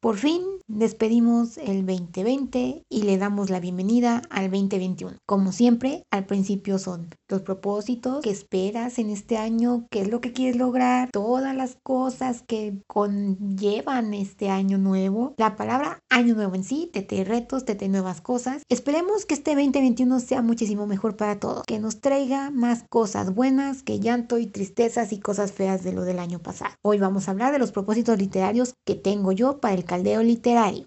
Por fin despedimos el 2020 y le damos la bienvenida al 2021. Como siempre, al principio son los propósitos que esperas en este año, qué es lo que quieres lograr, todas las cosas que conllevan este año nuevo. La palabra año nuevo en sí te retos, te nuevas cosas. Esperemos que este 2021 sea muchísimo mejor para todos, que nos traiga más cosas buenas que llanto y tristezas y cosas feas de lo del año pasado. Hoy vamos a hablar de los propósitos literarios que tengo yo para el caldeo literario. Hola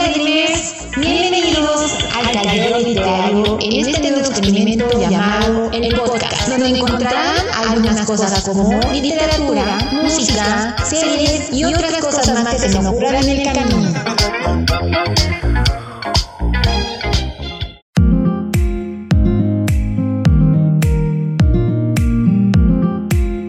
Dreamers, bienvenidos al caldeo literario en este nuevo experimento llamado el podcast, donde encontrarán algunas cosas como literatura, música, series y otras cosas más que se ocurran en el camino.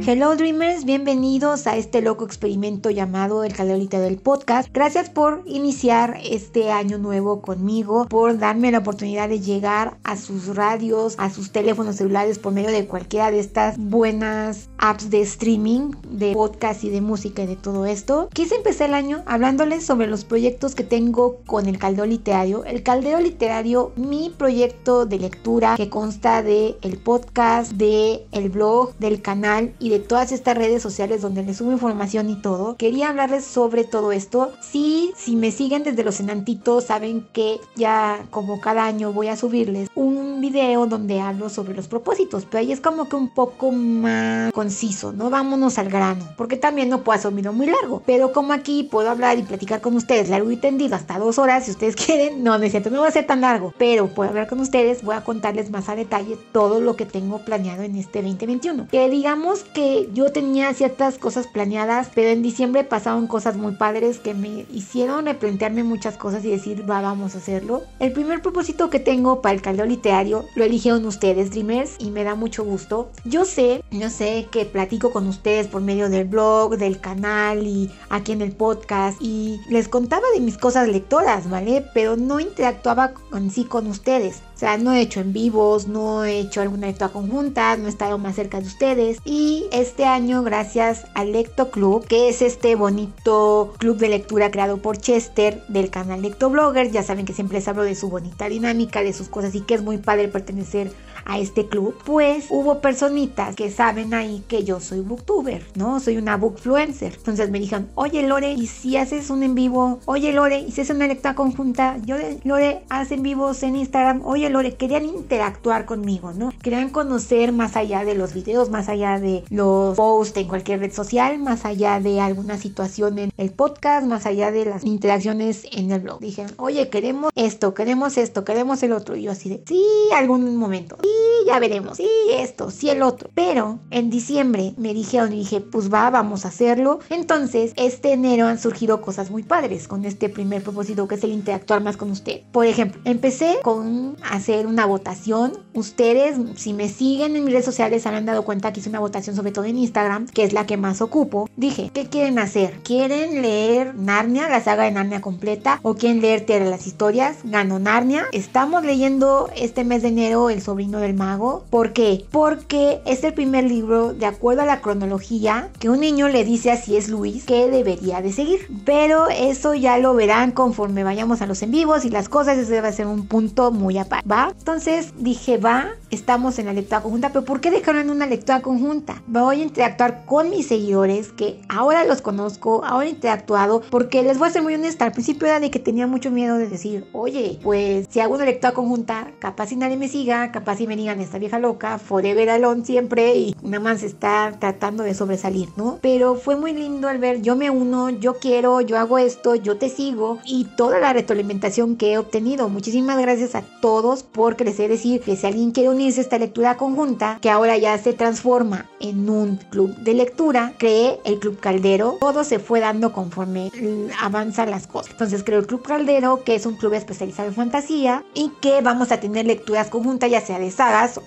Hello Dreamers, bienvenidos a este loco experimento llamado El Calorita del Podcast. Gracias por iniciar este año nuevo conmigo, por darme la oportunidad de llegar a sus radios, a sus teléfonos celulares por medio de cualquiera de estas buenas apps de streaming, de podcast y de música y de todo esto. Quise empezar el año hablándoles sobre los proyectos que tengo con el Caldeo Literario. El Caldeo Literario, mi proyecto de lectura que consta de el podcast, de el blog, del canal y de todas estas redes sociales donde les subo información y todo. Quería hablarles sobre todo esto. Sí, si me siguen desde los enantitos, saben que ya como cada año voy a subirles un video donde hablo sobre los propósitos, pero ahí es como que un poco más conciso, ¿no? Vámonos al grano, porque también no puedo hacer un video muy largo, pero como aquí puedo hablar y platicar con ustedes largo y tendido hasta dos horas, si ustedes quieren, no, no es no va a ser tan largo, pero puedo hablar con ustedes, voy a contarles más a detalle todo lo que tengo planeado en este 2021. Que digamos que yo tenía ciertas cosas planeadas, pero en diciembre pasaron cosas muy padres que me hicieron replantearme muchas cosas y decir, va, vamos a hacerlo. El primer propósito que tengo para el caldeo literario lo eligieron ustedes, Dreamers, y me da mucho gusto. Yo sé, yo sé que platico con ustedes por medio del blog, del canal y aquí en el podcast y les contaba de mis cosas lectoras, ¿vale? Pero no interactuaba en sí con ustedes. O sea, no he hecho en vivos, no he hecho alguna lectura conjunta, no he estado más cerca de ustedes. Y este año, gracias al Lecto Club, que es este bonito club de lectura creado por Chester del canal Lecto Blogger, ya saben que siempre les hablo de su bonita dinámica, de sus cosas y que es muy padre pertenecer a este club, pues hubo personitas que saben ahí que yo soy booktuber, ¿no? Soy una bookfluencer. Entonces me dijeron, oye Lore, ¿y si haces un en vivo? Oye Lore, ¿y si haces una lectura conjunta? Yo, Lore, hacen vivos en Instagram. Oye Lore, querían interactuar conmigo, ¿no? Querían conocer más allá de los videos, más allá de los posts en cualquier red social, más allá de alguna situación en el podcast, más allá de las interacciones en el blog. Dijeron, oye, queremos esto, queremos esto, queremos el otro. Y yo así de, sí, algún momento. Sí, ya veremos, sí, esto, sí, el otro. Pero en diciembre me dijeron y dije, pues va, vamos a hacerlo. Entonces, este enero han surgido cosas muy padres con este primer propósito que es el interactuar más con usted. Por ejemplo, empecé con hacer una votación. Ustedes, si me siguen en mis redes sociales, habrán dado cuenta que hice una votación, sobre todo en Instagram, que es la que más ocupo. Dije, ¿qué quieren hacer? ¿Quieren leer Narnia, la saga de Narnia completa? ¿O quieren leer Tierra las Historias? Gano Narnia. Estamos leyendo este mes de enero El sobrino de mago. ¿Por qué? Porque es el primer libro, de acuerdo a la cronología, que un niño le dice a si es Luis que debería de seguir. Pero eso ya lo verán conforme vayamos a los en vivos y las cosas, ese va a ser un punto muy aparte, ¿va? Entonces dije, va, estamos en la lectura conjunta, pero ¿por qué dejaron en una lectura conjunta? Voy a interactuar con mis seguidores, que ahora los conozco, ahora he interactuado, porque les voy a ser muy honesta, al principio era de que tenía mucho miedo de decir, oye, pues si hago una lectura conjunta, capaz si nadie me siga, capaz si digan esta vieja loca, forever alone siempre y nada más está tratando de sobresalir, ¿no? Pero fue muy lindo al ver, yo me uno, yo quiero, yo hago esto, yo te sigo y toda la retroalimentación que he obtenido. Muchísimas gracias a todos por crecer, decir que si alguien quiere unirse a esta lectura conjunta, que ahora ya se transforma en un club de lectura, creé el Club Caldero, todo se fue dando conforme avanzan las cosas. Entonces creo el Club Caldero, que es un club especializado en fantasía y que vamos a tener lecturas conjuntas, ya sea de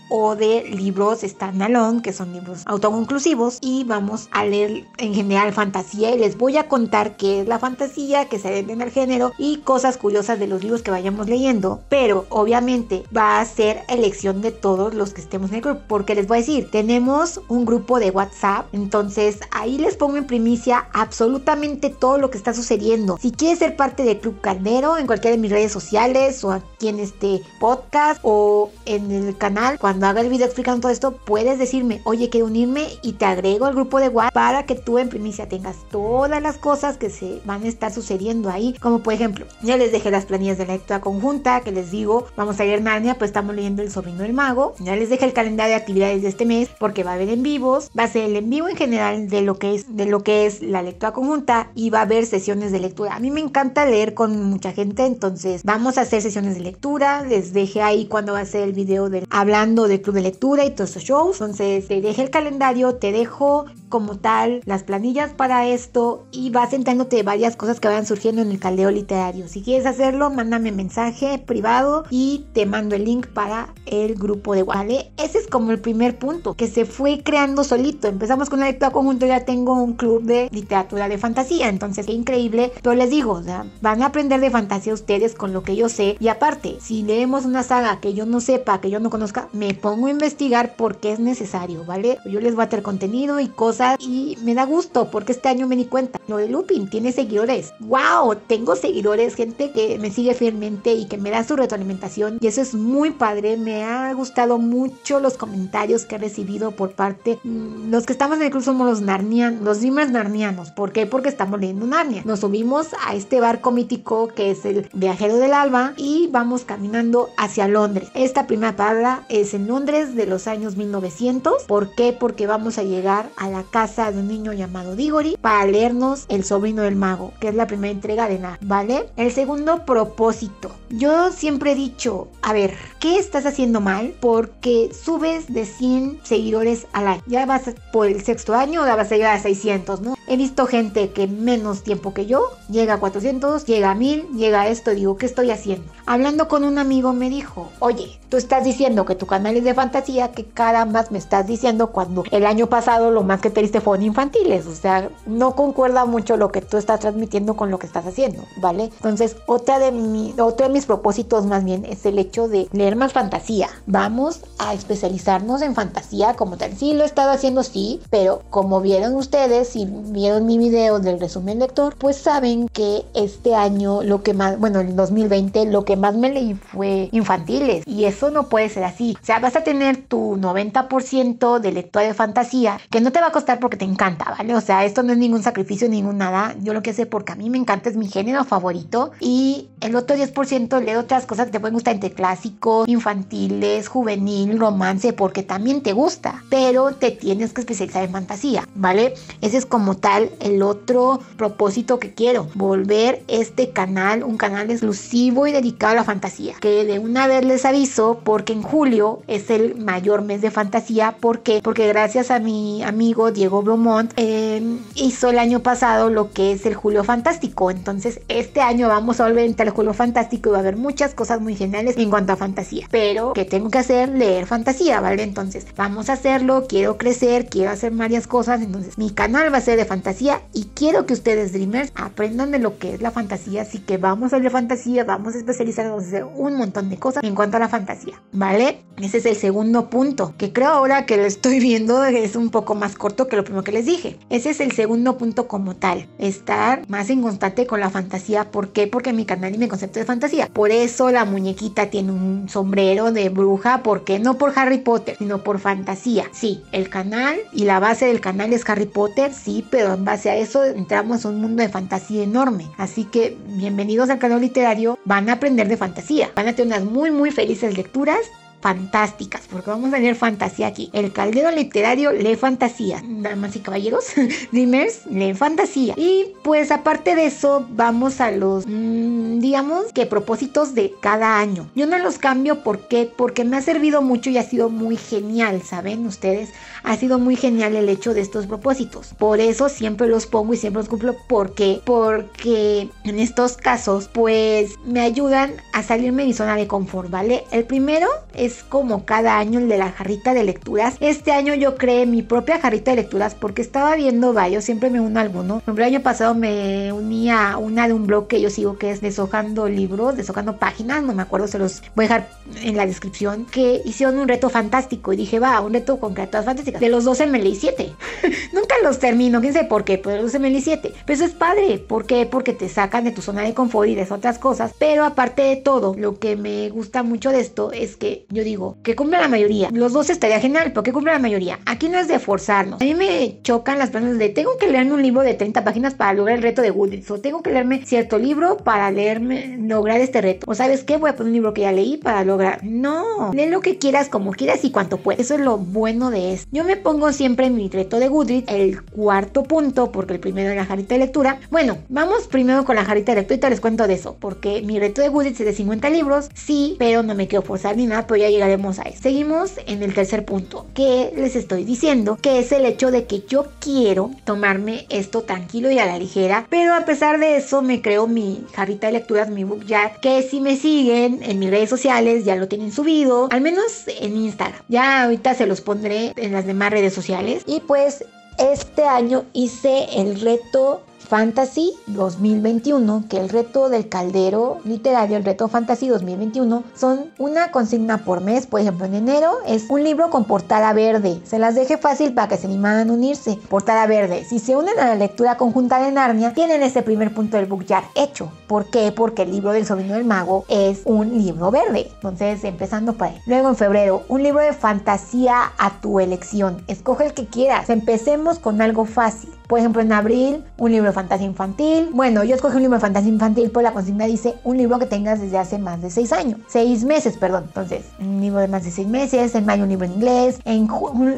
o de libros standalone, que son libros autoconclusivos, y vamos a leer en general fantasía y les voy a contar qué es la fantasía, que se en el género y cosas curiosas de los libros que vayamos leyendo, pero obviamente va a ser elección de todos los que estemos en el club, porque les voy a decir, tenemos un grupo de WhatsApp, entonces ahí les pongo en primicia absolutamente todo lo que está sucediendo. Si quieres ser parte del Club Caldero en cualquiera de mis redes sociales o aquí en este podcast o en el canal, cuando haga el video explicando todo esto, puedes decirme, oye, quiero unirme y te agrego al grupo de WhatsApp para que tú en primicia tengas todas las cosas que se van a estar sucediendo ahí, como por ejemplo, ya les dejé las planillas de lectura conjunta que les digo, vamos a leer Narnia, pues estamos leyendo El sobrino del mago, ya les dejé el calendario de actividades de este mes porque va a haber en vivos, va a ser el en vivo en general de lo que es de lo que es la lectura conjunta y va a haber sesiones de lectura. A mí me encanta leer con mucha gente, entonces vamos a hacer sesiones de lectura, les dejé ahí cuando va a ser el video de hablando del club de lectura y todos esos shows, entonces te dejé el calendario, te dejo como tal las planillas para esto y vas entrándote varias cosas que vayan surgiendo en el caldeo literario. Si quieres hacerlo, mándame mensaje privado y te mando el link para el grupo de Wale. Ese es como el primer punto que se fue creando solito. Empezamos con la lectura conjunto, ya tengo un club de literatura de fantasía, entonces qué increíble. Pero les digo, van a aprender de fantasía ustedes con lo que yo sé y aparte, si leemos una saga que yo no sepa, que yo no me pongo a investigar porque es necesario, ¿vale? Yo les voy a tener contenido y cosas y me da gusto porque este año me di cuenta, lo de Lupin tiene seguidores. ¡Wow! Tengo seguidores, gente que me sigue fielmente y que me da su retroalimentación y eso es muy padre. Me ha gustado mucho los comentarios que he recibido por parte mm, los que estamos en el club somos los narnianos, los dreamers narnianos. ¿Por qué? Porque estamos leyendo Narnia. Nos subimos a este barco mítico que es el viajero del alba y vamos caminando hacia Londres. Esta primera parada es en Londres de los años 1900. ¿Por qué? Porque vamos a llegar a la casa de un niño llamado Diggory para leernos El sobrino del mago, que es la primera entrega de Narnia, ¿vale? El segundo propósito. Yo siempre he dicho, a ver, ¿qué estás haciendo mal? Porque subes de 100 seguidores al año. Ya vas por el sexto año, ya vas a llegar a 600, ¿no? He visto gente que menos tiempo que yo llega a 400, llega a 1000, llega a esto, digo, ¿qué estoy haciendo? Hablando con un amigo me dijo, oye, tú estás diciendo que tu canal es de fantasía, que carambas me estás diciendo cuando el año pasado lo más que te diste fueron infantiles, o sea, no concuerda mucho lo que tú estás transmitiendo con lo que estás haciendo, ¿vale? Entonces, otra de, mi, otro de mis propósitos más bien es el hecho de leer más fantasía. Vamos a especializarnos en fantasía como tal. Sí, lo he estado haciendo, sí, pero como vieron ustedes y vieron mi video del resumen lector, pues saben que este año lo que más, bueno, en 2020 lo que más me leí fue infantiles y eso no puede ser así. O sea, vas a tener tu 90% de lectura de fantasía que no te va a costar porque te encanta, ¿vale? O sea, esto no es ningún sacrificio, ningún nada. Yo lo que sé porque a mí me encanta, es mi género favorito y el otro 10% lee otras cosas que te pueden gustar entre clásicos, infantiles, juvenil, romance, porque también te gusta, pero te tienes que especializar en fantasía, ¿vale? Ese es como tal el otro propósito que quiero, volver este canal un canal exclusivo y dedicado a la fantasía, que de una vez les aviso porque en julio es el mayor mes de fantasía, ¿por qué? Porque gracias a mi amigo Diego Bromont em, hizo el año pasado lo que es el Julio Fantástico, entonces este año vamos a volver al Julio Fantástico y va a haber muchas cosas muy geniales en cuanto a fantasía, pero que tengo que hacer? Leer fantasía, ¿vale? Entonces vamos a hacerlo, quiero crecer, quiero hacer varias cosas, entonces mi canal va a ser de fantasía y quiero que ustedes Dreamers aprendan de lo que es la fantasía, así que vamos a ver fantasía, vamos a especializarnos, hacer un montón de cosas en cuanto a la fantasía, ¿vale? Ese es el segundo punto, que creo ahora que lo estoy viendo es un poco más corto que lo primero que les dije. Ese es el segundo punto como tal, estar más en constante con la fantasía, ¿por qué? Porque mi canal y mi concepto de fantasía. Por eso la muñequita tiene un sombrero de bruja, ¿por qué? No por Harry Potter, sino por fantasía. Sí, el canal y la base del canal es Harry Potter, sí, pero en base a eso entramos a un mundo de fantasía enorme. Así que bienvenidos al canal literario, van a aprender de fantasía, van a tener unas muy muy felices lecturas fantásticas, porque vamos a leer fantasía aquí. El caldero literario lee fantasía. Damas y caballeros, dreamers lee fantasía. Y pues aparte de eso, vamos a los, mmm, digamos que propósitos de cada año. Yo no los cambio, ¿por qué? Porque me ha servido mucho y ha sido muy genial, ¿saben ustedes? Ha sido muy genial el hecho de estos propósitos. Por eso siempre los pongo y siempre los cumplo. ¿Por qué? Porque en estos casos, pues me ayudan a salirme de mi zona de confort, ¿vale? El primero es como cada año el de la jarrita de lecturas. Este año yo creé mi propia jarrita de lecturas porque estaba viendo varios, siempre me uno a alguno. el año pasado me uní a una de un blog que yo sigo que es deshojando libros, deshojando páginas, no me acuerdo, se los voy a dejar en la descripción, que hicieron un reto fantástico y dije, va, un reto con criaturas fantásticas. De los 12 me leí 7. Nunca los termino, quién sé por qué, pero los 12 me leí 7. Pero eso es padre, ¿por qué? Porque te sacan de tu zona de confort y de otras cosas. Pero aparte de todo, lo que me gusta mucho de esto es que yo digo, que cumpla la mayoría. Los 12 estaría genial, pero que cumpla la mayoría. Aquí no es de forzarnos. A mí me chocan las personas de, tengo que leerme un libro de 30 páginas para lograr el reto de Goodreads, o tengo que leerme cierto libro para leerme, lograr este reto. O sabes qué, voy a poner un libro que ya leí para lograr. No, lee lo que quieras, como quieras y cuanto puedas. Eso es lo bueno de esto. Yo me pongo siempre en mi reto de Goodreads, el cuarto punto, porque el primero es la jarita de lectura. Bueno, vamos primero con la jarita de lectura y te les cuento de eso, porque mi reto de Goodreads es de 50 libros, sí, pero no me quiero forzar ni nada, pero ya llegaremos a eso. Seguimos en el tercer punto, que les estoy diciendo, que es el hecho de que yo quiero tomarme esto tranquilo y a la ligera, pero a pesar de eso me creo mi jarrita de lecturas, mi book jar, que si me siguen en mis redes sociales ya lo tienen subido, al menos en Instagram. Ya ahorita se los pondré en las demás redes sociales. Y pues este año hice el reto Fantasy 2021, que el reto del caldero literario, el reto Fantasy 2021, son una consigna por mes. Por ejemplo, en enero es un libro con portada verde. Se las deje fácil para que se animan a unirse. Portada verde. Si se unen a la lectura conjunta de Narnia, tienen ese primer punto del book jar hecho. ¿Por qué? Porque el libro del sobrino del mago es un libro verde. Entonces, empezando por ahí. Luego en febrero, un libro de fantasía a tu elección. Escoge el que quieras. Empecemos con algo fácil. Por ejemplo, en abril, un libro de fantasía infantil. Bueno, yo escogí un libro de fantasía infantil, pues la consigna dice un libro que tengas desde hace más de seis años. Seis meses, perdón. Entonces, un libro de más de seis meses. En mayo, un libro en inglés. En,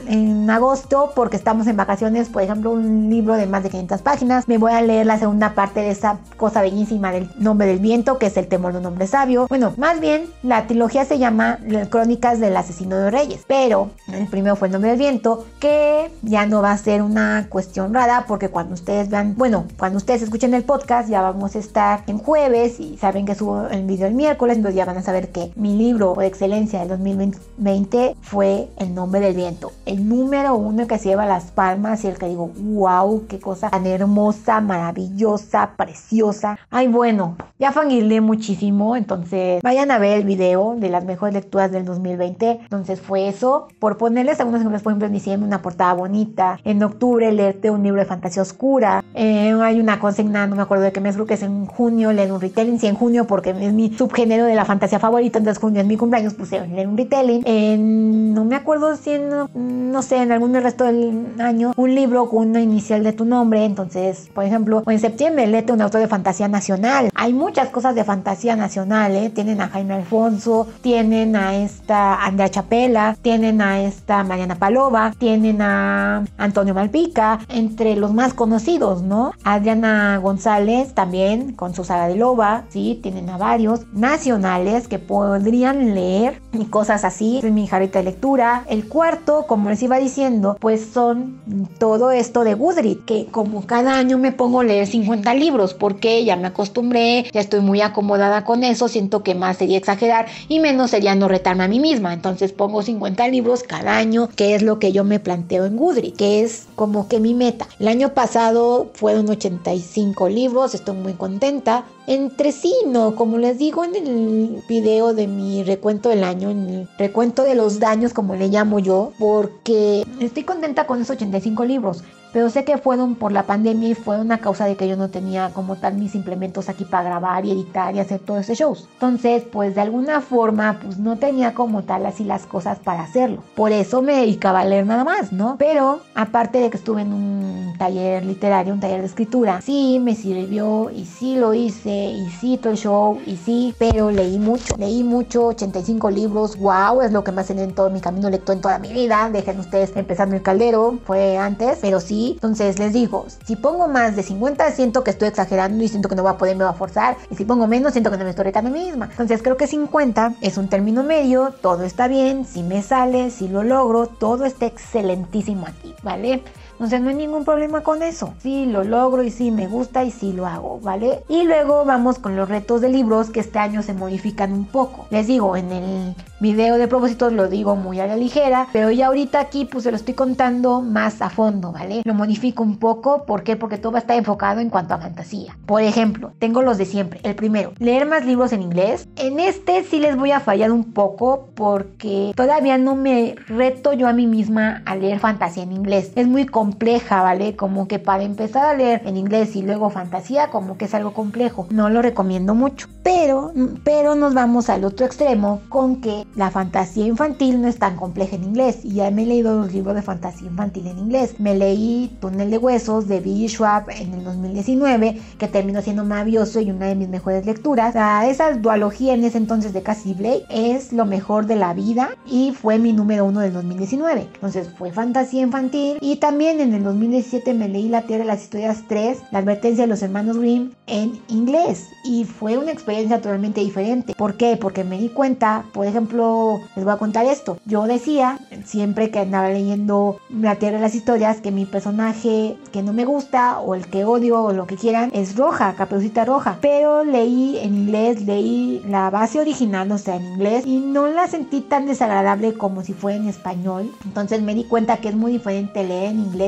en agosto, porque estamos en vacaciones, por ejemplo, un libro de más de 500 páginas. Me voy a leer la segunda parte de esa cosa bellísima del nombre del viento, que es el temor de un hombre sabio. Bueno, más bien, la trilogía se llama Crónicas del Asesino de Reyes. Pero el primero fue el nombre del viento, que ya no va a ser una cuestión rara porque cuando ustedes vean, bueno, cuando ustedes escuchen el podcast ya vamos a estar en jueves y saben que subo el video el miércoles, entonces ya van a saber que mi libro de excelencia del 2020 fue El nombre del viento, el número uno que se lleva las palmas y el que digo, wow, qué cosa tan hermosa, maravillosa, preciosa. Ay, bueno, ya fangirlé muchísimo, entonces vayan a ver el video de las mejores lecturas del 2020. Entonces fue eso, por ponerles algunos ejemplos, por ejemplo, en diciembre una portada bonita, en octubre leerte un libro de fantasía oscura. Eh, hay una consigna, no me acuerdo de qué mes, creo que es en junio, leer un retelling. Sí, en junio, porque es mi subgénero de la fantasía favorita, entonces junio es mi cumpleaños, puse leer un retelling. no me acuerdo si en, no sé, en algún resto del año, un libro con una inicial de tu nombre. Entonces, por ejemplo, en septiembre, léete un autor de fantasía nacional. Hay muchas cosas de fantasía nacional, ¿eh? Tienen a Jaime Alfonso, tienen a esta Andrea Chapela, tienen a esta Mariana Palova, tienen a Antonio Malpica, entre los más conocidos, ¿no? Adriana González también con su saga de Loba, sí, tienen a varios nacionales que podrían leer y cosas así. Es mi jarita de lectura. El cuarto, como les iba diciendo, pues son todo esto de Goodreads, que como cada año me pongo a leer 50 libros porque ya me acostumbré, ya estoy muy acomodada con eso, siento que más sería exagerar y menos sería no retarme a mí misma. Entonces pongo 50 libros cada año, que es lo que yo me planteo en Goodreads, que es como que mi meta. El año pasado fueron 85 libros, estoy muy contenta. Entre sí, no, como les digo en el video de mi recuento del año, en el recuento de los daños, como le llamo yo, porque estoy contenta con esos 85 libros pero sé que fueron por la pandemia y fue una causa de que yo no tenía como tal mis implementos aquí para grabar y editar y hacer todo ese shows. Entonces, pues de alguna forma, pues no tenía como tal así las cosas para hacerlo. Por eso me dedicaba a leer nada más, ¿no? Pero aparte de que estuve en un taller literario, un taller de escritura, sí me sirvió y sí lo hice y sí todo el show y sí, pero leí mucho, leí mucho, 85 libros, wow, es lo que más he en todo mi camino lector en toda mi vida. Dejen ustedes empezando el caldero, fue antes, pero sí entonces les digo, si pongo más de 50 siento que estoy exagerando y siento que no voy a poder, me va a forzar. Y si pongo menos siento que no me estoy retando a mí misma. Entonces creo que 50 es un término medio, todo está bien, si me sale, si lo logro, todo está excelentísimo aquí, ¿vale? Entonces no hay ningún problema con eso. Sí, lo logro y sí me gusta y sí lo hago, ¿vale? Y luego vamos con los retos de libros que este año se modifican un poco. Les digo, en el video de propósitos lo digo muy a la ligera, pero ya ahorita aquí pues se lo estoy contando más a fondo, ¿vale? Lo modifico un poco, ¿por qué? Porque todo estar enfocado en cuanto a fantasía. Por ejemplo, tengo los de siempre. El primero, leer más libros en inglés. En este sí les voy a fallar un poco porque todavía no me reto yo a mí misma a leer fantasía en inglés. Es muy compleja, ¿vale? Como que para empezar a leer en inglés y luego fantasía, como que es algo complejo. No lo recomiendo mucho. Pero, pero nos vamos al otro extremo con que la fantasía infantil no es tan compleja en inglés. Y ya me he leído los libros de fantasía infantil en inglés. Me leí Túnel de Huesos de Billy Schwab en el 2019, que terminó siendo maravilloso y una de mis mejores lecturas. esa dualogía en ese entonces de Cassie Blake es lo mejor de la vida y fue mi número uno del 2019. Entonces fue fantasía infantil. Y también en el 2017 me leí La Tierra de las Historias 3, La Advertencia de los Hermanos Grimm en inglés. Y fue una experiencia totalmente diferente. ¿Por qué? Porque me di cuenta, por ejemplo, les voy a contar esto. Yo decía, siempre que andaba leyendo La Tierra de las Historias, que mi personaje que no me gusta o el que odio o lo que quieran es roja, caperucita roja. Pero leí en inglés, leí la base original, o sea, en inglés, y no la sentí tan desagradable como si fuera en español. Entonces me di cuenta que es muy diferente leer en inglés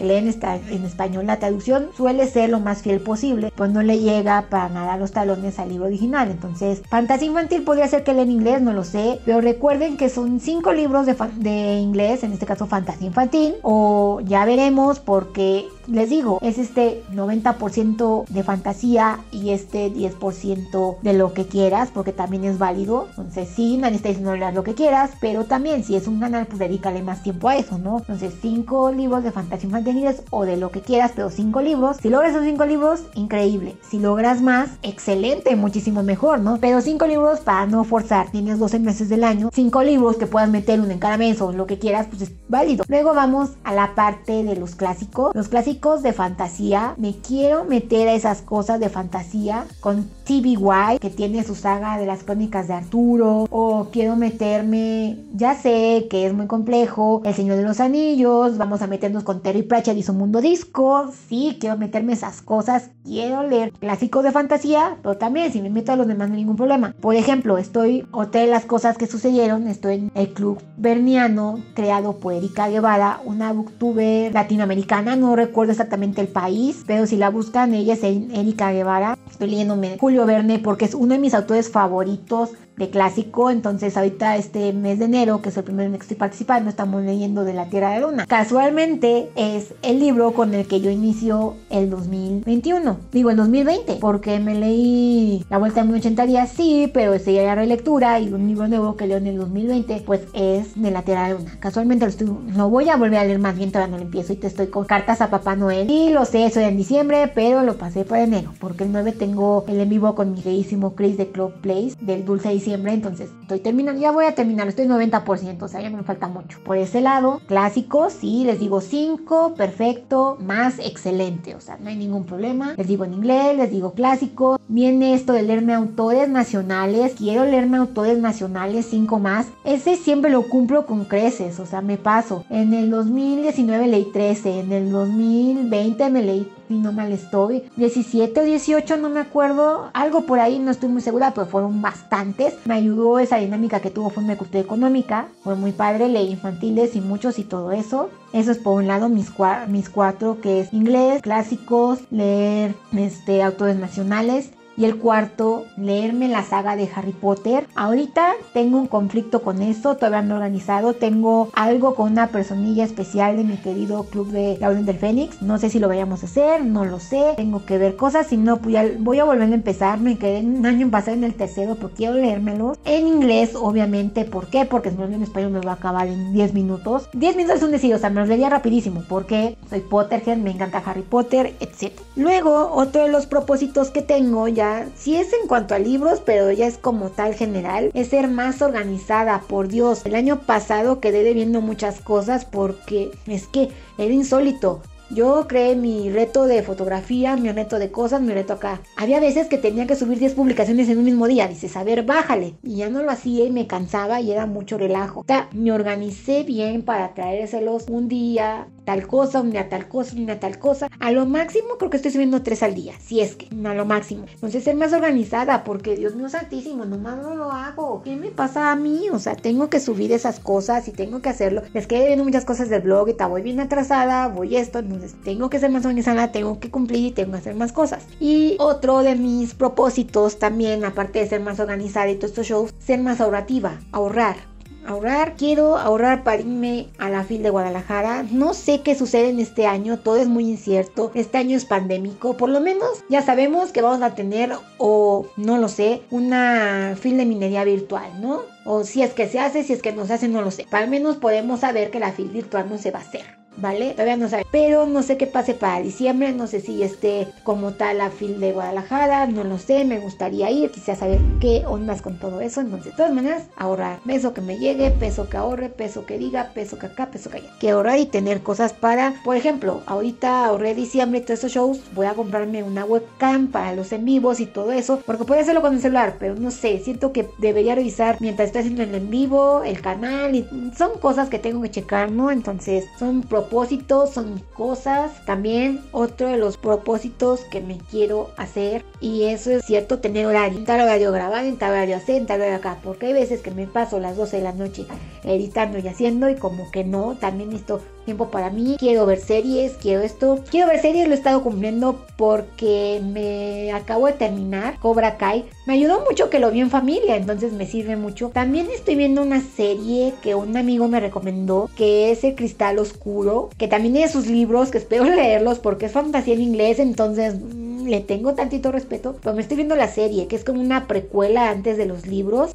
leen en español la traducción suele ser lo más fiel posible, pues no le llega para nada los talones al libro original. Entonces, fantasía infantil podría ser que leen inglés, no lo sé, pero recuerden que son cinco libros de, de inglés, en este caso fantasía infantil, o ya veremos porque les digo, es este 90% de fantasía y este 10% de lo que quieras, porque también es válido. Entonces, sí, nadie está diciendo lo que quieras, pero también si es un canal, pues dedícale más tiempo a eso, ¿no? Entonces, cinco libros de fantasía infantil o de lo que quieras, pero cinco libros. Si logras esos cinco libros, increíble. Si logras más, excelente, muchísimo mejor, ¿no? Pero cinco libros para no forzar. Tienes 12 meses del año. Cinco libros que puedas meter uno en cada mes o lo que quieras, pues es válido. Luego vamos a la parte de los clásicos. Los clásicos de fantasía. Me quiero meter a esas cosas de fantasía con TBY, que tiene su saga de las crónicas de Arturo. O quiero meterme, ya sé que es muy complejo, El Señor de los Anillos. Vamos a meternos con Terry Pratchett y su mundo disco. Sí, quiero meterme esas cosas. Quiero leer clásicos de fantasía, pero también si me meto a los demás no hay ningún problema. Por ejemplo, estoy, otra de las cosas que sucedieron, estoy en el Club Berniano, creado por Erika Guevara, una booktuber latinoamericana. No recuerdo exactamente el país, pero si la buscan, ella es Erika Guevara. Estoy leyéndome Julio Verne porque es uno de mis autores favoritos de clásico. Entonces ahorita este mes de enero, que es el primer mes que estoy participando, estamos leyendo de la Tierra de Luna. Casualmente es el libro con el que yo inicio el 2021. Digo el 2020, porque me leí La Vuelta en 80 días, sí, pero ese ya relectura y un libro nuevo que leo en el 2020, pues es de la Tierra de Luna. Casualmente lo, estoy, lo voy a volver a leer más bien, todavía no lo empiezo y te estoy con cartas a Papá Noel. Y lo sé, soy en diciembre, pero lo pasé por enero, porque el 9 tengo el en vivo con mi queridísimo Chris de Club Place del Dulce Entonces estoy terminando, ya voy a terminar, estoy 90%, o sea, ya me falta mucho. Por ese lado, clásicos, sí, les digo 5, perfecto, más excelente, o sea, no hay ningún problema. Les digo en inglés, les digo clásico. Viene esto de leerme autores nacionales, quiero leerme autores nacionales, 5 más. Ese siempre lo cumplo con creces, o sea, me paso. En el 2019 leí 13, en el 2020 me leí y no mal estoy. 17 o 18, no me acuerdo. Algo por ahí, no estoy muy segura, pero fueron bastantes. Me ayudó esa dinámica que tuvo fue una cultura económica. Fue muy padre, leí infantiles y muchos y todo eso. Eso es por un lado mis, mis cuatro, que es inglés, clásicos, leer este, autores nacionales y el cuarto, leerme la saga de Harry Potter. Ahorita tengo un conflicto con eso, todavía no organizado. Tengo algo con una personilla especial de mi querido club de la Orden del Fénix. No sé si lo vayamos a hacer, no lo sé. Tengo que ver cosas. Si no, pues ya voy a volver a empezar. Me quedé un año en pasar en el tercero, pero quiero leérmelos. En inglés, obviamente. ¿Por qué? Porque si me en español me va a acabar en 10 minutos. 10 minutos es un decir, o sea, me los leería rapidísimo. Porque soy Potterhead, me encanta Harry Potter, etc. Luego, otro de los propósitos que tengo ya si es en cuanto a libros, pero ya es como tal general, es ser más organizada, por Dios. El año pasado quedé debiendo muchas cosas porque es que era insólito. Yo creé mi reto de fotografía, mi reto de cosas, mi reto acá. Había veces que tenía que subir 10 publicaciones en un mismo día. Dices, a ver, bájale. Y ya no lo hacía y me cansaba y era mucho relajo. O sea, me organicé bien para traérselos un día, tal cosa, un día tal cosa, un día tal cosa. A lo máximo creo que estoy subiendo tres al día, si es que, a lo máximo. Entonces ser más organizada, porque Dios mío santísimo, nomás no lo hago. ¿Qué me pasa a mí? O sea, tengo que subir esas cosas y tengo que hacerlo. Les quedé viendo muchas cosas del blog y está voy bien atrasada, voy esto, entonces tengo que ser más organizada, tengo que cumplir y tengo que hacer más cosas. Y otro de mis propósitos también, aparte de ser más organizada y todos estos shows, ser más ahorrativa, ahorrar ahorrar. Quiero ahorrar para irme a la FIL de Guadalajara. No sé qué sucede en este año, todo es muy incierto. Este año es pandémico, por lo menos ya sabemos que vamos a tener, o no lo sé, una FIL de minería virtual, ¿no? O si es que se hace, si es que no se hace, no lo sé. Al menos podemos saber que la FIL virtual no se va a hacer. ¿Vale? Todavía no sabe. Pero no sé qué pase para diciembre, no sé si esté como tal la fil de Guadalajara, no lo sé, me gustaría ir, quisiera saber qué ondas con todo eso. Entonces, de todas maneras, ahorrar. Peso que me llegue, peso que ahorre, peso que diga, peso que acá, peso que allá. Que ahorrar y tener cosas para, por ejemplo, ahorita ahorré diciembre y todos esos shows, voy a comprarme una webcam para los en vivos y todo eso, porque puede hacerlo con el celular, pero no sé, siento que debería revisar mientras estoy haciendo el en vivo, el canal, son cosas que tengo que checar, ¿no? Entonces, son propósitos, son cosas. También otro de los propósitos que me quiero hacer, y eso es cierto, tener horario. En horario grabar, en horario hacer, en horario acá. Porque hay veces que me paso las 12 de la noche editando y haciendo, y como que no, también esto tiempo para mí. Quiero ver series, quiero esto. Quiero ver series, lo he estado cumpliendo porque me acabo de terminar Cobra Kai. Me ayudó mucho que lo vi en familia, entonces me sirve mucho. También estoy viendo una serie que un amigo me recomendó, que es El Cristal Oscuro, que también tiene sus libros, que espero leerlos porque es fantasía en inglés, entonces mm, le tengo tantito respeto. Pero me estoy viendo la serie, que es como una precuela antes de los libros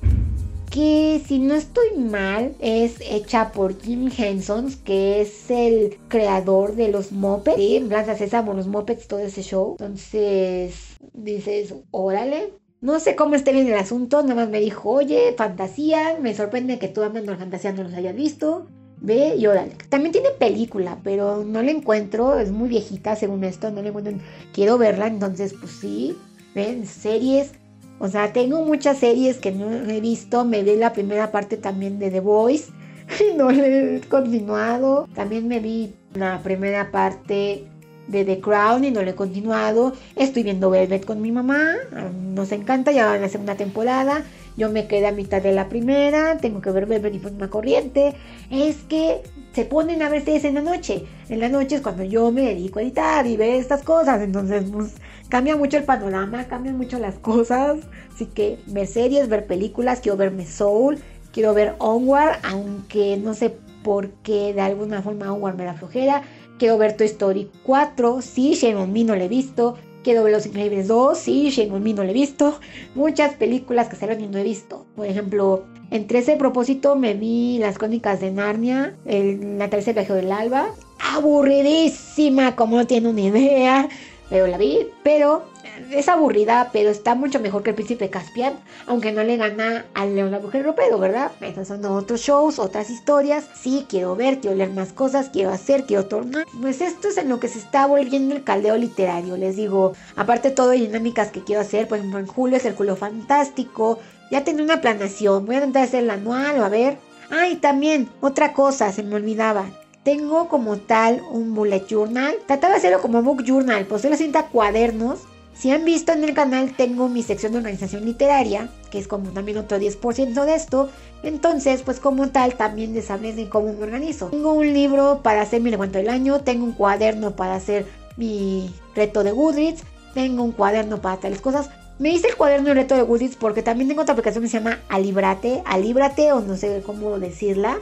que si no estoy mal es hecha por Jim Henson, que es el creador de los Muppets, ¿sí? Plaza Sésamo, los Muppets, todo ese show. Entonces dices, órale. No sé cómo esté bien el asunto, nada más me dijo, oye, fantasía, me sorprende que tú amando la fantasía no los hayas visto. Ve y órale. También tiene película, pero no la encuentro, es muy viejita según esto, no le encuentro. Quiero verla, entonces pues sí. Ven, series o sea, tengo muchas series que no he visto. Me vi la primera parte también de The Voice. No le he continuado. También me vi la primera parte de The Crown y no le he continuado. Estoy viendo Velvet con mi mamá. Nos encanta, ya va en la segunda temporada. Yo me quedé a mitad de la primera. Tengo que ver Velvet y una corriente. Es que se ponen a ver series en la noche. En la noche es cuando yo me dedico a editar y ver estas cosas. Entonces, pues cambia mucho el panorama, cambian mucho las cosas. Así que ver series, ver películas, quiero verme Soul, quiero ver Onward, aunque no sé por qué de alguna forma Onward me da flojera. Quiero ver Toy Story 4, sí, Shane on Me no lo he visto. Quiero ver Los Increíbles 2, sí, Shane on Me no lo he visto. Muchas películas que salieron y no he visto. Por ejemplo, entre ese propósito me vi Las Crónicas de Narnia, el, La Tercera Viaje del Alba. Aburridísima, como no tiene una idea pero la vi, pero es aburrida, pero está mucho mejor que el príncipe Caspian, aunque no le gana al León la Mujer Europeo, ¿verdad? Esos son otros shows, otras historias. Sí, quiero ver, quiero leer más cosas, quiero hacer, quiero tornar. Pues esto es en lo que se está volviendo el caldeo literario, les digo. Aparte todo de dinámicas que quiero hacer, por ejemplo, en julio es el culo fantástico. Ya tengo una planación, voy a intentar hacer el anual o a ver. Ay, también, otra cosa, se me olvidaba tengo como tal un bullet journal. Trataba de hacerlo como book journal, pues lo sienta cuadernos. Si han visto en el canal, tengo mi sección de organización literaria, que es como también otro 10% de esto. Entonces, pues como tal, también les hablé de cómo me organizo. Tengo un libro para hacer mi recuento del año, tengo un cuaderno para hacer mi reto de Goodreads, tengo un cuaderno para tales cosas. Me hice el cuaderno de reto de Goodreads porque también tengo otra aplicación que se llama Alibrate, Alibrate o no sé cómo decirla.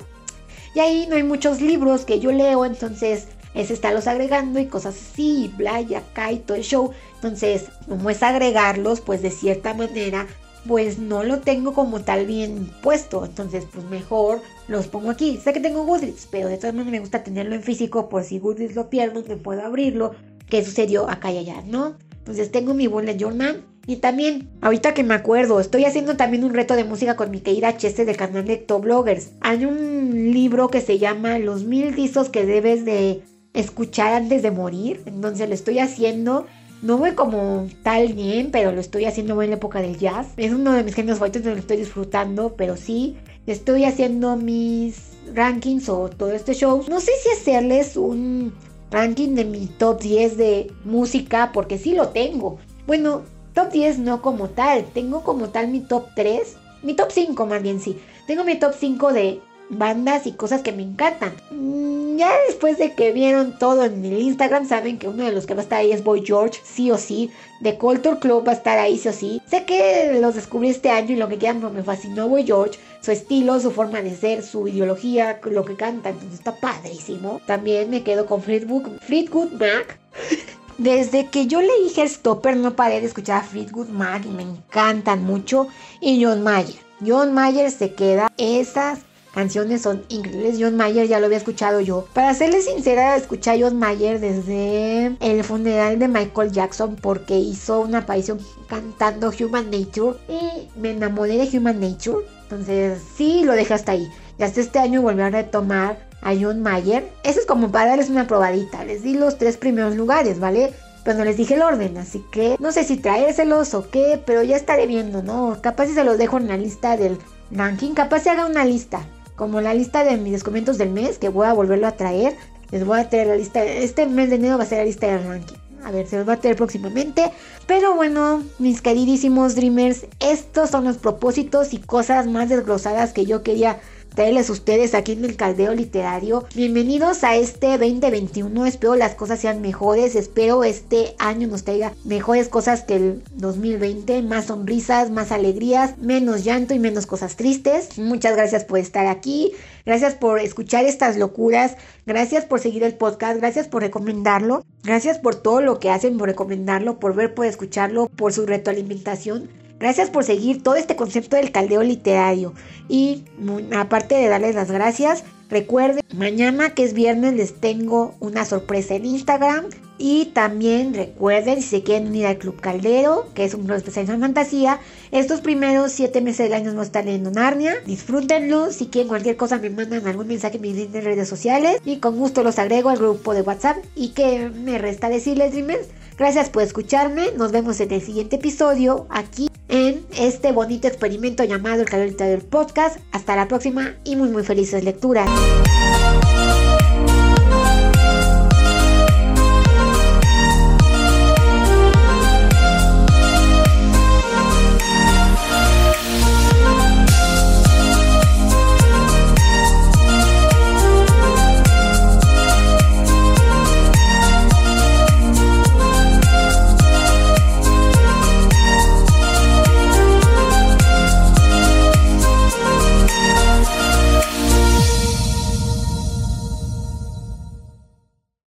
Y ahí no hay muchos libros que yo leo, entonces es estarlos agregando y cosas así, y bla, y acá y todo el show. Entonces, como es agregarlos, pues de cierta manera, pues no lo tengo como tal bien puesto. Entonces, pues mejor los pongo aquí. Sé que tengo Goodreads, pero de todas maneras me gusta tenerlo en físico por si Goodreads lo pierdo, me puedo abrirlo. ¿Qué sucedió acá y allá, no? Entonces tengo mi bullet journal y también, ahorita que me acuerdo, estoy haciendo también un reto de música con mi querida Cheste del canal de Top Bloggers. Hay un libro que se llama Los mil discos que debes de escuchar antes de morir. Entonces lo estoy haciendo. No voy como tal bien, pero lo estoy haciendo en la época del jazz. Es uno de mis géneros favoritos, lo estoy disfrutando, pero sí, estoy haciendo mis rankings o todo este show, no sé si hacerles un ranking de mi top 10 de música, porque sí lo tengo. Bueno, top 10 no como tal, tengo como tal mi top 3, mi top 5 más bien sí. Tengo mi top 5 de bandas y cosas que me encantan. Mm, ya después de que vieron todo en el Instagram, saben que uno de los que va a estar ahí es Boy George, sí o sí. The Culture Club va a estar ahí, sí o sí. Sé que los descubrí este año y lo que quieran, pero me fascinó Boy George. Su estilo, su forma de ser, su ideología, lo que canta, entonces está padrísimo. También me quedo con Fleetwood, Fleetwood Mac. Desde que yo leí Stopper no paré de escuchar a Fleetwood Mac y me encantan mucho. Y John Mayer. John Mayer se queda esas canciones son increíbles. John Mayer ya lo había escuchado yo. Para serles sincera, escuché a John Mayer desde el funeral de Michael Jackson porque hizo una aparición cantando Human Nature y me enamoré de Human Nature. Entonces sí, lo dejé hasta ahí. Y hasta este año volví a retomar a John Mayer. Eso es como para darles una probadita. Les di los tres primeros lugares, ¿vale? Pero no les dije el orden, así que no sé si traérselos o qué, pero ya estaré viendo, ¿no? Capaz si se los dejo en la lista del ranking, capaz se haga una lista como la lista de mis descuentos del mes, que voy a volverlo a traer. Les voy a traer la lista. Este mes de enero va a ser la lista de ranking. A ver, se los va a traer próximamente. Pero bueno, mis queridísimos Dreamers, estos son los propósitos y cosas más desglosadas que yo quería traerles ustedes aquí en el caldeo literario. Bienvenidos a este 2021. Espero las cosas sean mejores. Espero este año nos traiga mejores cosas que el 2020. Más sonrisas, más alegrías, menos llanto y menos cosas tristes. Muchas gracias por estar aquí. Gracias por escuchar estas locuras. Gracias por seguir el podcast. Gracias por recomendarlo. Gracias por todo lo que hacen por recomendarlo, por ver, por escucharlo, por su retroalimentación. Gracias por seguir todo este concepto del caldeo literario. Y aparte de darles las gracias, recuerden, mañana que es viernes les tengo una sorpresa en Instagram. Y también recuerden, si se quieren unir al Club Caldero, que es un club especializado en fantasía, estos primeros 7 meses del año no están leyendo Narnia. Disfrútenlo. Si quieren cualquier cosa, me mandan algún mensaje en mis redes sociales. Y con gusto los agrego al grupo de WhatsApp. Y que me resta decirles, Dreamers, gracias por escucharme. Nos vemos en el siguiente episodio aquí en este bonito experimento llamado el calor del podcast. Hasta la próxima y muy muy felices lecturas.